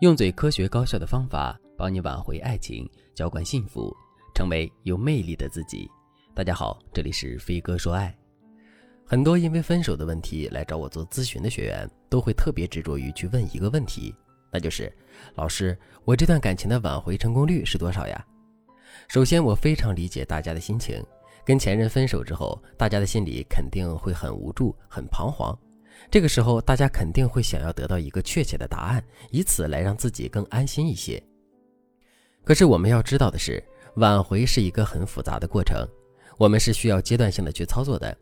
用最科学高效的方法帮你挽回爱情，浇灌幸福，成为有魅力的自己。大家好，这里是飞哥说爱。很多因为分手的问题来找我做咨询的学员，都会特别执着于去问一个问题，那就是：老师，我这段感情的挽回成功率是多少呀？首先，我非常理解大家的心情，跟前任分手之后，大家的心里肯定会很无助、很彷徨。这个时候，大家肯定会想要得到一个确切的答案，以此来让自己更安心一些。可是我们要知道的是，挽回是一个很复杂的过程，我们是需要阶段性的去操作的。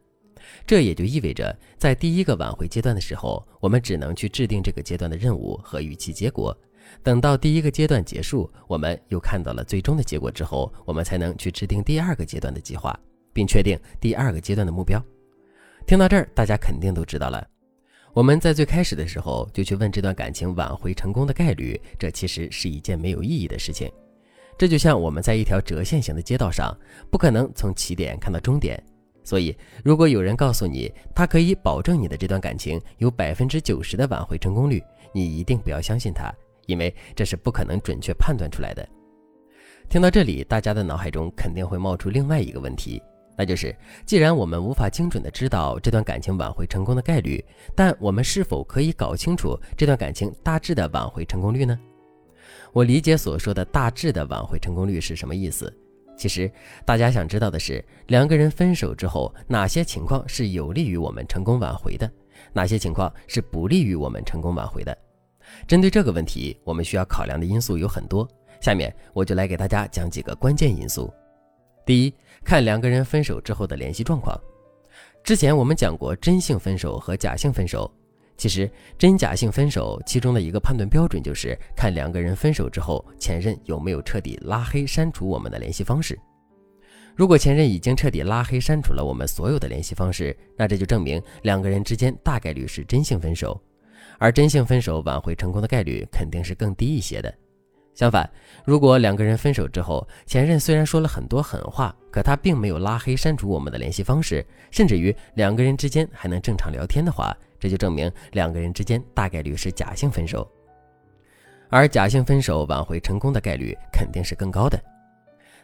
这也就意味着，在第一个挽回阶段的时候，我们只能去制定这个阶段的任务和预期结果。等到第一个阶段结束，我们又看到了最终的结果之后，我们才能去制定第二个阶段的计划，并确定第二个阶段的目标。听到这儿，大家肯定都知道了。我们在最开始的时候就去问这段感情挽回成功的概率，这其实是一件没有意义的事情。这就像我们在一条折线型的街道上，不可能从起点看到终点。所以，如果有人告诉你他可以保证你的这段感情有百分之九十的挽回成功率，你一定不要相信他，因为这是不可能准确判断出来的。听到这里，大家的脑海中肯定会冒出另外一个问题。那就是，既然我们无法精准的知道这段感情挽回成功的概率，但我们是否可以搞清楚这段感情大致的挽回成功率呢？我理解所说的大致的挽回成功率是什么意思。其实，大家想知道的是，两个人分手之后，哪些情况是有利于我们成功挽回的，哪些情况是不利于我们成功挽回的？针对这个问题，我们需要考量的因素有很多。下面我就来给大家讲几个关键因素。第一，看两个人分手之后的联系状况。之前我们讲过真性分手和假性分手。其实真假性分手其中的一个判断标准就是看两个人分手之后，前任有没有彻底拉黑删除我们的联系方式。如果前任已经彻底拉黑删除了我们所有的联系方式，那这就证明两个人之间大概率是真性分手，而真性分手挽回成功的概率肯定是更低一些的。相反，如果两个人分手之后，前任虽然说了很多狠话，可他并没有拉黑删除我们的联系方式，甚至于两个人之间还能正常聊天的话，这就证明两个人之间大概率是假性分手。而假性分手挽回成功的概率肯定是更高的。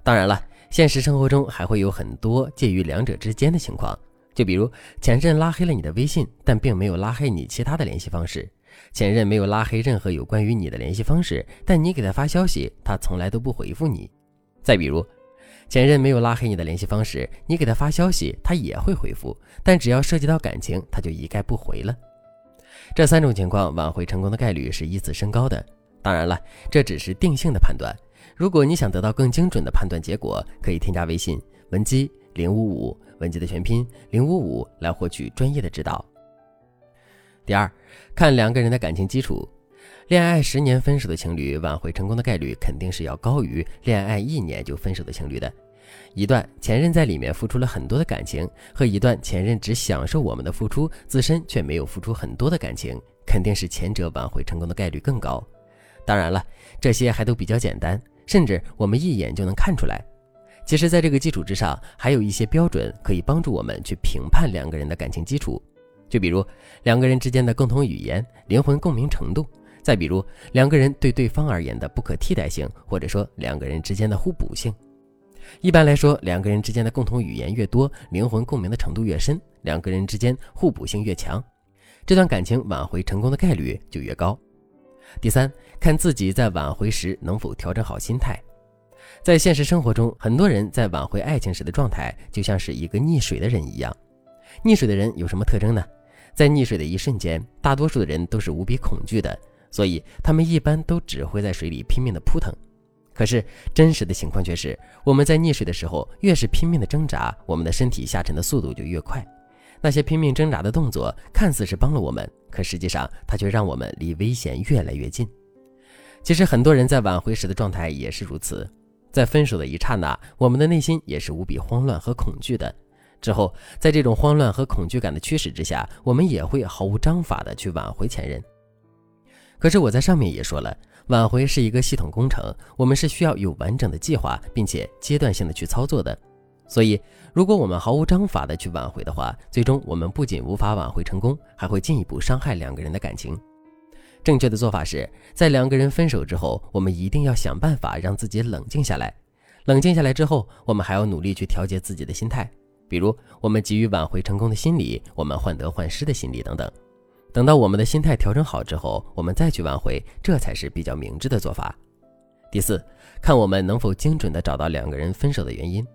当然了，现实生活中还会有很多介于两者之间的情况，就比如前任拉黑了你的微信，但并没有拉黑你其他的联系方式。前任没有拉黑任何有关于你的联系方式，但你给他发消息，他从来都不回复你。再比如，前任没有拉黑你的联系方式，你给他发消息，他也会回复，但只要涉及到感情，他就一概不回了。这三种情况挽回成功的概率是依次升高的。当然了，这只是定性的判断。如果你想得到更精准的判断结果，可以添加微信文姬零五五，文姬的全拼零五五，来获取专业的指导。第二，看两个人的感情基础，恋爱十年分手的情侣挽回成功的概率肯定是要高于恋爱一年就分手的情侣的。一段前任在里面付出了很多的感情，和一段前任只享受我们的付出，自身却没有付出很多的感情，肯定是前者挽回成功的概率更高。当然了，这些还都比较简单，甚至我们一眼就能看出来。其实，在这个基础之上，还有一些标准可以帮助我们去评判两个人的感情基础。就比如两个人之间的共同语言、灵魂共鸣程度，再比如两个人对对方而言的不可替代性，或者说两个人之间的互补性。一般来说，两个人之间的共同语言越多，灵魂共鸣的程度越深，两个人之间互补性越强，这段感情挽回成功的概率就越高。第三，看自己在挽回时能否调整好心态。在现实生活中，很多人在挽回爱情时的状态就像是一个溺水的人一样。溺水的人有什么特征呢？在溺水的一瞬间，大多数的人都是无比恐惧的，所以他们一般都只会在水里拼命的扑腾。可是真实的情况却是，我们在溺水的时候，越是拼命的挣扎，我们的身体下沉的速度就越快。那些拼命挣扎的动作，看似是帮了我们，可实际上它却让我们离危险越来越近。其实很多人在挽回时的状态也是如此，在分手的一刹那，我们的内心也是无比慌乱和恐惧的。之后，在这种慌乱和恐惧感的驱使之下，我们也会毫无章法的去挽回前任。可是我在上面也说了，挽回是一个系统工程，我们是需要有完整的计划，并且阶段性的去操作的。所以，如果我们毫无章法的去挽回的话，最终我们不仅无法挽回成功，还会进一步伤害两个人的感情。正确的做法是在两个人分手之后，我们一定要想办法让自己冷静下来。冷静下来之后，我们还要努力去调节自己的心态，比如我们急于挽回成功的心理，我们患得患失的心理等等。等到我们的心态调整好之后，我们再去挽回，这才是比较明智的做法。第四，看我们能否精准的找到两个人分手的原因。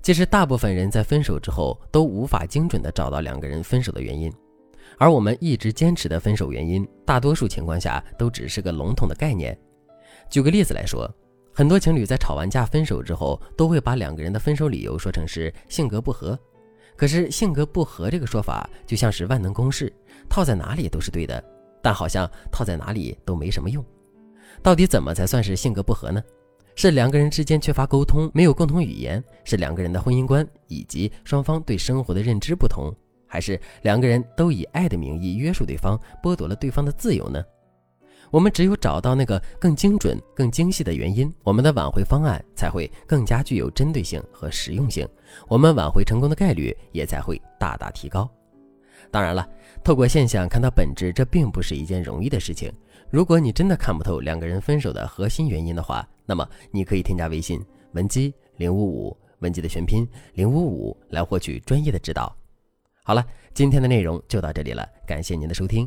其实，大部分人在分手之后都无法精准的找到两个人分手的原因，而我们一直坚持的分手原因，大多数情况下都只是个笼统的概念。举个例子来说，很多情侣在吵完架分手之后，都会把两个人的分手理由说成是性格不合。可是，性格不合这个说法就像是万能公式，套在哪里都是对的，但好像套在哪里都没什么用。到底怎么才算是性格不合呢？是两个人之间缺乏沟通，没有共同语言；是两个人的婚姻观以及双方对生活的认知不同；还是两个人都以爱的名义约束对方，剥夺了对方的自由呢？我们只有找到那个更精准、更精细的原因，我们的挽回方案才会更加具有针对性和实用性，我们挽回成功的概率也才会大大提高。当然了，透过现象看到本质，这并不是一件容易的事情。如果你真的看不透两个人分手的核心原因的话，那么你可以添加微信文姬零五五，文姬的全拼零五五，来获取专业的指导。好了，今天的内容就到这里了，感谢您的收听。